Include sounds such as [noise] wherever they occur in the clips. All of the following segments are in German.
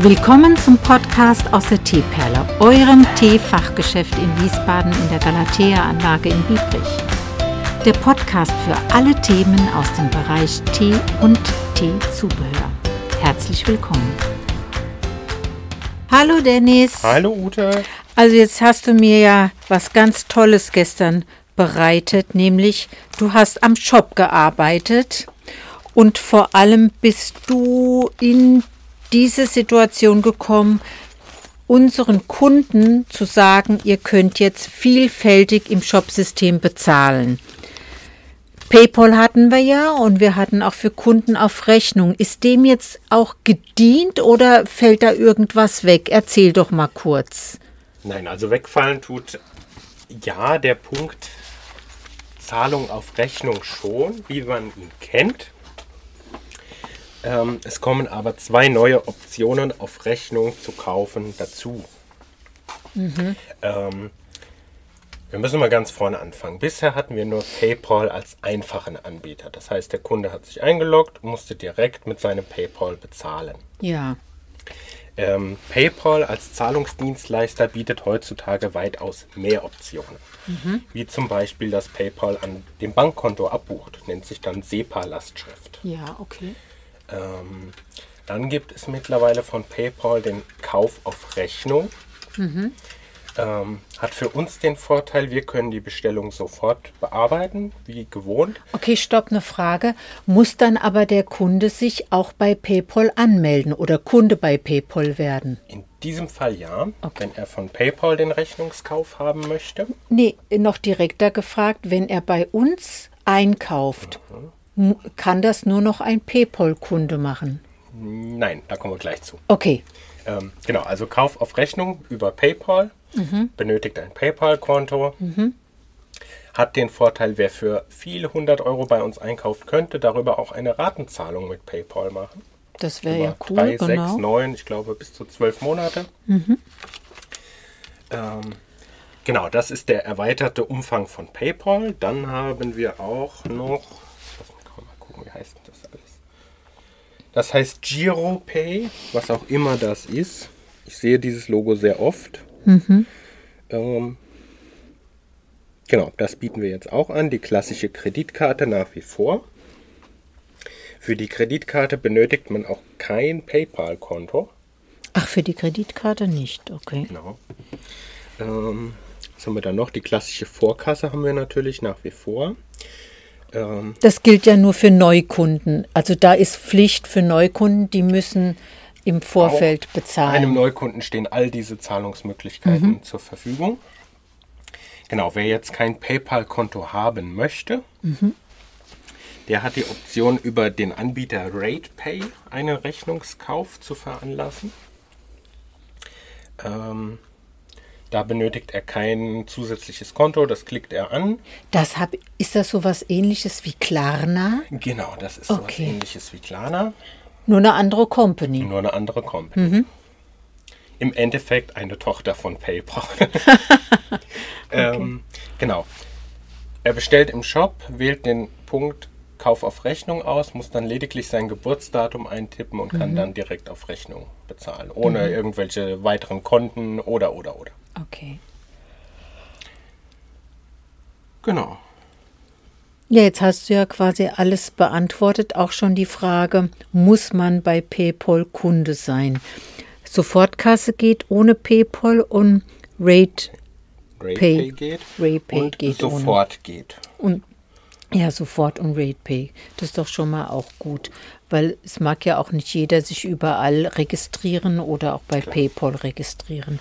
Willkommen zum Podcast aus der Teeperle, eurem Teefachgeschäft in Wiesbaden in der Galatea-Anlage in Biebrich. Der Podcast für alle Themen aus dem Bereich Tee und Teezubehör. Herzlich willkommen. Hallo Dennis. Hallo Ute. Also jetzt hast du mir ja was ganz Tolles gestern bereitet, nämlich du hast am Shop gearbeitet und vor allem bist du in diese Situation gekommen, unseren Kunden zu sagen, ihr könnt jetzt vielfältig im Shopsystem bezahlen. PayPal hatten wir ja und wir hatten auch für Kunden auf Rechnung. Ist dem jetzt auch gedient oder fällt da irgendwas weg? Erzähl doch mal kurz. Nein, also wegfallen tut ja der Punkt Zahlung auf Rechnung schon, wie man ihn kennt. Ähm, es kommen aber zwei neue Optionen auf Rechnung zu kaufen dazu. Mhm. Ähm, wir müssen mal ganz vorne anfangen. Bisher hatten wir nur PayPal als einfachen Anbieter. Das heißt, der Kunde hat sich eingeloggt, musste direkt mit seinem PayPal bezahlen. Ja. Ähm, PayPal als Zahlungsdienstleister bietet heutzutage weitaus mehr Optionen. Mhm. Wie zum Beispiel, dass PayPal an dem Bankkonto abbucht, nennt sich dann SEPA-Lastschrift. Ja, okay. Ähm, dann gibt es mittlerweile von PayPal den Kauf auf Rechnung. Mhm. Ähm, hat für uns den Vorteil, wir können die Bestellung sofort bearbeiten, wie gewohnt. Okay, stopp, eine Frage. Muss dann aber der Kunde sich auch bei PayPal anmelden oder Kunde bei PayPal werden? In diesem Fall ja, okay. wenn er von PayPal den Rechnungskauf haben möchte. Nee, noch direkter gefragt, wenn er bei uns einkauft, mhm. Kann das nur noch ein PayPal-Kunde machen? Nein, da kommen wir gleich zu. Okay. Ähm, genau, also Kauf auf Rechnung über PayPal mhm. benötigt ein PayPal-Konto. Mhm. Hat den Vorteil, wer für viele hundert Euro bei uns einkauft, könnte darüber auch eine Ratenzahlung mit PayPal machen. Das wäre ja cool. Drei, genau. sechs, neun, ich glaube bis zu zwölf Monate. Mhm. Ähm, genau, das ist der erweiterte Umfang von PayPal. Dann haben wir auch noch, lass mich mal gucken, wie heißt das alles? Das heißt GiroPay, was auch immer das ist. Ich sehe dieses Logo sehr oft. Mhm. Ähm, genau, das bieten wir jetzt auch an. Die klassische Kreditkarte nach wie vor. Für die Kreditkarte benötigt man auch kein PayPal-Konto. Ach, für die Kreditkarte nicht, okay. Genau. Ähm, was haben wir dann noch? Die klassische Vorkasse haben wir natürlich nach wie vor. Ähm, das gilt ja nur für Neukunden. Also da ist Pflicht für Neukunden, die müssen im Vorfeld bezahlen. Einem Neukunden stehen all diese Zahlungsmöglichkeiten mhm. zur Verfügung. Genau, wer jetzt kein PayPal-Konto haben möchte, mhm. der hat die Option, über den Anbieter RatePay einen Rechnungskauf zu veranlassen. Ähm, da benötigt er kein zusätzliches Konto, das klickt er an. Das hab, ist das so was ähnliches wie Klarna? Genau, das ist okay. so was ähnliches wie Klarna. Nur eine andere Company. Nur eine andere Company. Mhm. Im Endeffekt eine Tochter von PayPal. [laughs] [laughs] ähm, genau. Er bestellt im Shop, wählt den Punkt Kauf auf Rechnung aus, muss dann lediglich sein Geburtsdatum eintippen und mhm. kann dann direkt auf Rechnung bezahlen, ohne mhm. irgendwelche weiteren Konten oder oder oder. Okay. Genau. Ja, jetzt hast du ja quasi alles beantwortet, auch schon die Frage, muss man bei PayPal Kunde sein? Sofortkasse geht ohne PayPal und Rate Pay geht, RatePay und geht sofort ohne. geht. Und ja, sofort und RatePay. Das ist doch schon mal auch gut, weil es mag ja auch nicht jeder sich überall registrieren oder auch bei. PayPal registrieren.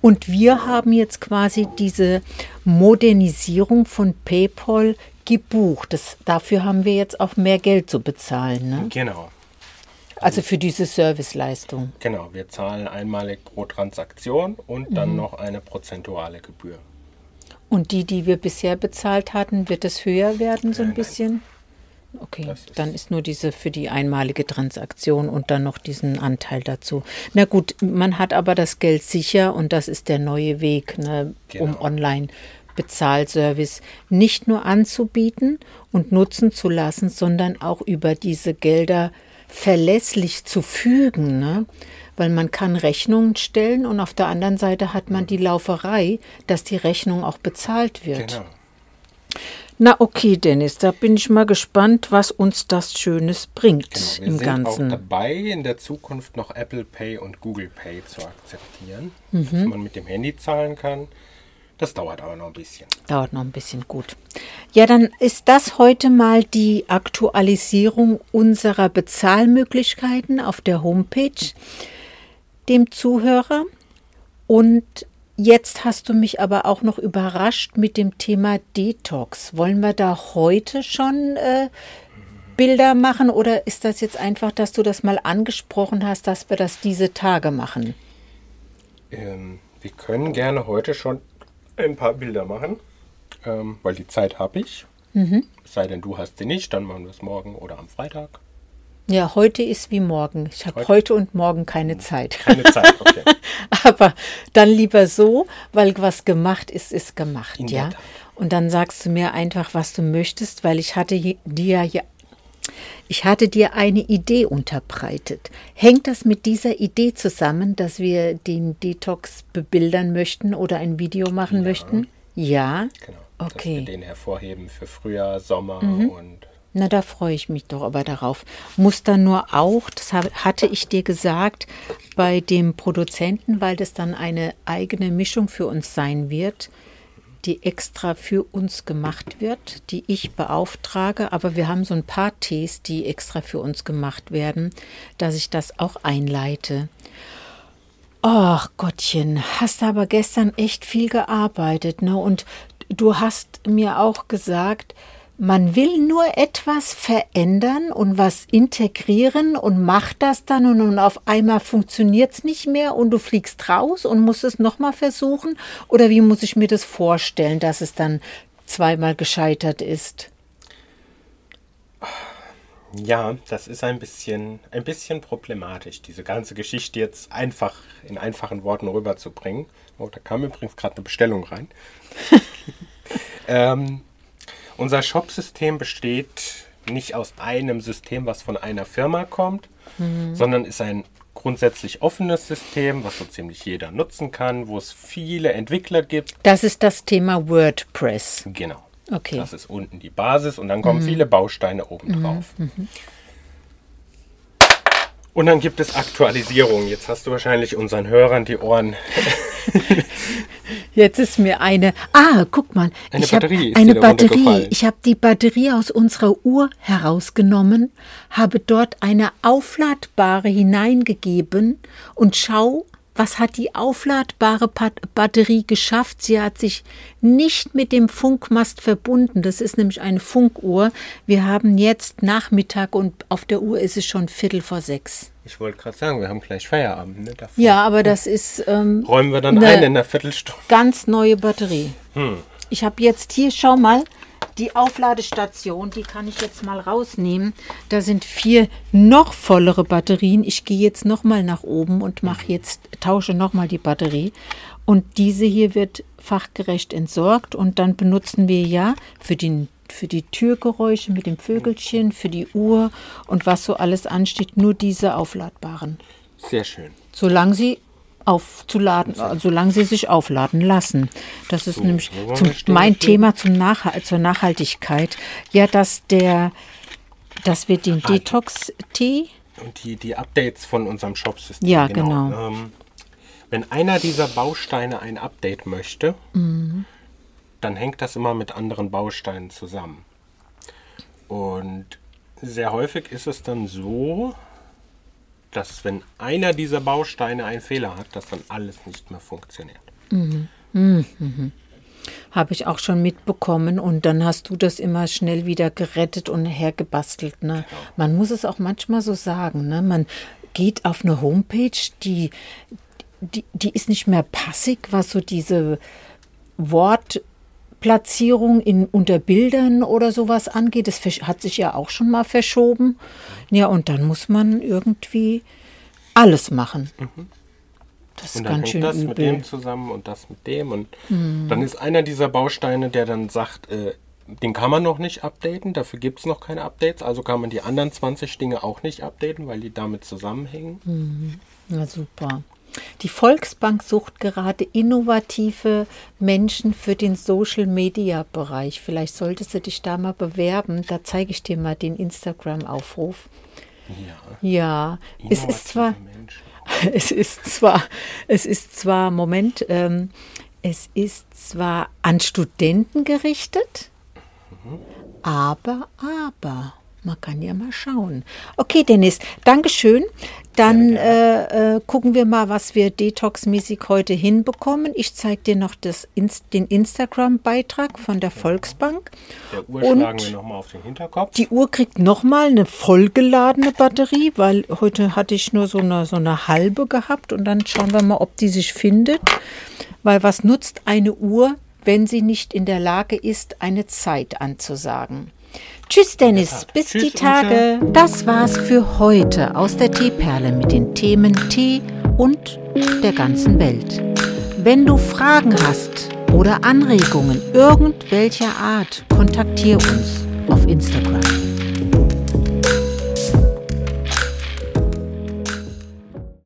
Und wir haben jetzt quasi diese Modernisierung von PayPal gebucht. Das, dafür haben wir jetzt auch mehr Geld zu bezahlen. Ne? Genau. Also für diese Serviceleistung. Genau, wir zahlen einmalig pro Transaktion und dann mhm. noch eine prozentuale Gebühr. Und die, die wir bisher bezahlt hatten, wird es höher werden so ein äh, bisschen? Okay, dann ist nur diese für die einmalige Transaktion und dann noch diesen Anteil dazu. Na gut, man hat aber das Geld sicher und das ist der neue Weg, ne, genau. um online Bezahlservice nicht nur anzubieten und nutzen zu lassen, sondern auch über diese Gelder verlässlich zu fügen, ne? weil man kann Rechnungen stellen und auf der anderen Seite hat man die Lauferei, dass die Rechnung auch bezahlt wird. Genau. Na okay, Dennis, da bin ich mal gespannt, was uns das Schönes bringt Genau, wir im sind Ganzen. auch dabei, in der Zukunft noch Apple Pay und Google Pay zu akzeptieren, Mhm. dass man mit dem Handy zahlen kann. Das dauert aber noch ein bisschen. Dauert noch ein bisschen gut. Ja, dann ist das heute mal die Aktualisierung unserer Bezahlmöglichkeiten auf der Homepage dem Zuhörer. Und jetzt hast du mich aber auch noch überrascht mit dem Thema Detox. Wollen wir da heute schon äh, Bilder machen oder ist das jetzt einfach, dass du das mal angesprochen hast, dass wir das diese Tage machen? Ähm, wir können gerne heute schon ein paar Bilder machen, ähm, weil die Zeit habe ich. Mhm. Es sei denn, du hast sie nicht, dann machen wir es morgen oder am Freitag. Ja, heute ist wie morgen. Ich habe Heute- heute und morgen keine Zeit. Keine Zeit, okay. [laughs] Aber dann lieber so, weil was gemacht ist, ist gemacht, In ja. Und dann sagst du mir einfach, was du möchtest, weil ich hatte dir ja, ich hatte dir eine Idee unterbreitet. Hängt das mit dieser Idee zusammen, dass wir den Detox bebildern möchten oder ein Video machen möchten? Ja. Genau. Dass wir Okay. Mhm. den hervorheben für Frühjahr, Sommer und Na, da freue ich mich doch aber darauf. Muss dann nur auch, das hatte ich dir gesagt, bei dem Produzenten, weil das dann eine eigene Mischung für uns sein wird, die extra für uns gemacht wird, die ich beauftrage. Aber wir haben so ein paar Tees, die extra für uns gemacht werden, dass ich das auch einleite. Ach Gottchen, hast aber gestern echt viel gearbeitet, ne? Und du hast mir auch gesagt, man will nur etwas verändern und was integrieren und macht das dann und, und auf einmal funktioniert es nicht mehr und du fliegst raus und musst es nochmal versuchen? Oder wie muss ich mir das vorstellen, dass es dann zweimal gescheitert ist? ja, das ist ein bisschen, ein bisschen problematisch, diese ganze Geschichte jetzt einfach in einfachen Worten rüberzubringen. Oh, da kam übrigens gerade eine Bestellung rein. [laughs] ähm, unser Shop-System besteht nicht aus einem System, was von einer Firma kommt, sondern ist ein grundsätzlich offenes System, was so ziemlich jeder nutzen kann, wo es viele Entwickler gibt. Das ist das Thema WordPress. Genau. Okay. Das ist unten die Basis und dann kommen viele Bausteine oben drauf. Und dann gibt es Aktualisierungen. Jetzt hast du wahrscheinlich unseren Hörern die Ohren. [laughs] Jetzt ist mir eine. Ah, guck mal. Eine ich hab Batterie ist eine Batterie. Ich habe die Batterie aus unserer Uhr herausgenommen, habe dort eine aufladbare hineingegeben und schau, was hat die aufladbare Batterie geschafft? Sie hat sich nicht mit dem Funkmast verbunden. Das ist nämlich eine Funkuhr. Wir haben jetzt Nachmittag und auf der Uhr ist es schon Viertel vor sechs. Ich wollte gerade sagen, wir haben gleich Feierabend. Ne? Davor Ja, aber das ist ähm, Räumen wir dann Ne. ein in einer Viertelstunde. ganz neue Batterie. Hm. Ich habe jetzt hier, schau mal, die Aufladestation, die kann ich jetzt mal rausnehmen. Da sind vier noch vollere Batterien. Ich gehe jetzt noch mal nach oben und mache jetzt tausche noch mal die Batterie und diese hier wird fachgerecht entsorgt und dann benutzen wir ja für den für die Türgeräusche mit dem Vögelchen, für die Uhr und was so alles ansteht, nur diese aufladbaren. Sehr schön. Solange sie aufzuladen, solange sie sich aufladen lassen. Das ist nämlich wo wollen zum, mein? Thema zum Nachhal zur Nachhaltigkeit. Ja, dass der, dass wir den Detox-Tee, Und die, die Updates von unserem Shop-System. Ja, genau. Ähm, wenn einer dieser Bausteine ein Update möchte, Mhm. dann hängt das immer mit anderen Bausteinen zusammen. Und sehr häufig ist es dann so, dass wenn einer dieser Bausteine einen Fehler hat, dass dann alles nicht mehr funktioniert. habe ich auch schon mitbekommen und dann hast du das immer schnell wieder gerettet und hergebastelt. Ne? Genau. Man muss es auch manchmal so sagen. Ne? Man geht auf eine Homepage, die, die, die ist nicht mehr passig, was so diese Wortplatzierung in, unter Bildern oder sowas angeht. Das hat sich ja auch schon mal verschoben. Ja, und dann muss man irgendwie alles machen. Das ist Und dann ganz hängt schön das übel. mit dem zusammen und das mit dem. Und Mhm. dann ist einer dieser Bausteine, der dann sagt, äh, den kann man noch nicht updaten, dafür gibt es noch keine Updates. Also kann man die anderen 20 Dinge auch nicht updaten, weil die damit zusammenhängen. Mhm. Ja, super. Die Volksbank sucht gerade innovative Menschen für den Social-Media-Bereich. Vielleicht solltest du dich da mal bewerben. Da zeige ich dir mal den Instagram-Aufruf. Ja. Ja, es ist zwar, [laughs] es ist zwar, es ist zwar, Moment, ähm, es ist zwar an Studenten gerichtet, mhm. aber, aber, man kann ja mal schauen. Okay, Dennis, Dankeschön. Dann äh, äh, gucken wir mal, was wir detoxmäßig heute hinbekommen. Ich zeige dir noch das, den Instagram-Beitrag von der Volksbank. Der Uhr Und schlagen wir nochmal auf den Hinterkopf. Die Uhr kriegt nochmal eine vollgeladene Batterie, weil heute hatte ich nur so eine, so eine halbe gehabt. Und dann schauen wir mal, ob die sich findet. Weil was nutzt eine Uhr, wenn sie nicht in der Lage ist, eine Zeit anzusagen? Tschüss Dennis, bis Tschüss, die Tage. Ute. Das war's für heute aus der Teeperle mit den Themen Tee und der ganzen Welt. Wenn du Fragen hast oder Anregungen irgendwelcher Art, kontaktiere uns auf Instagram.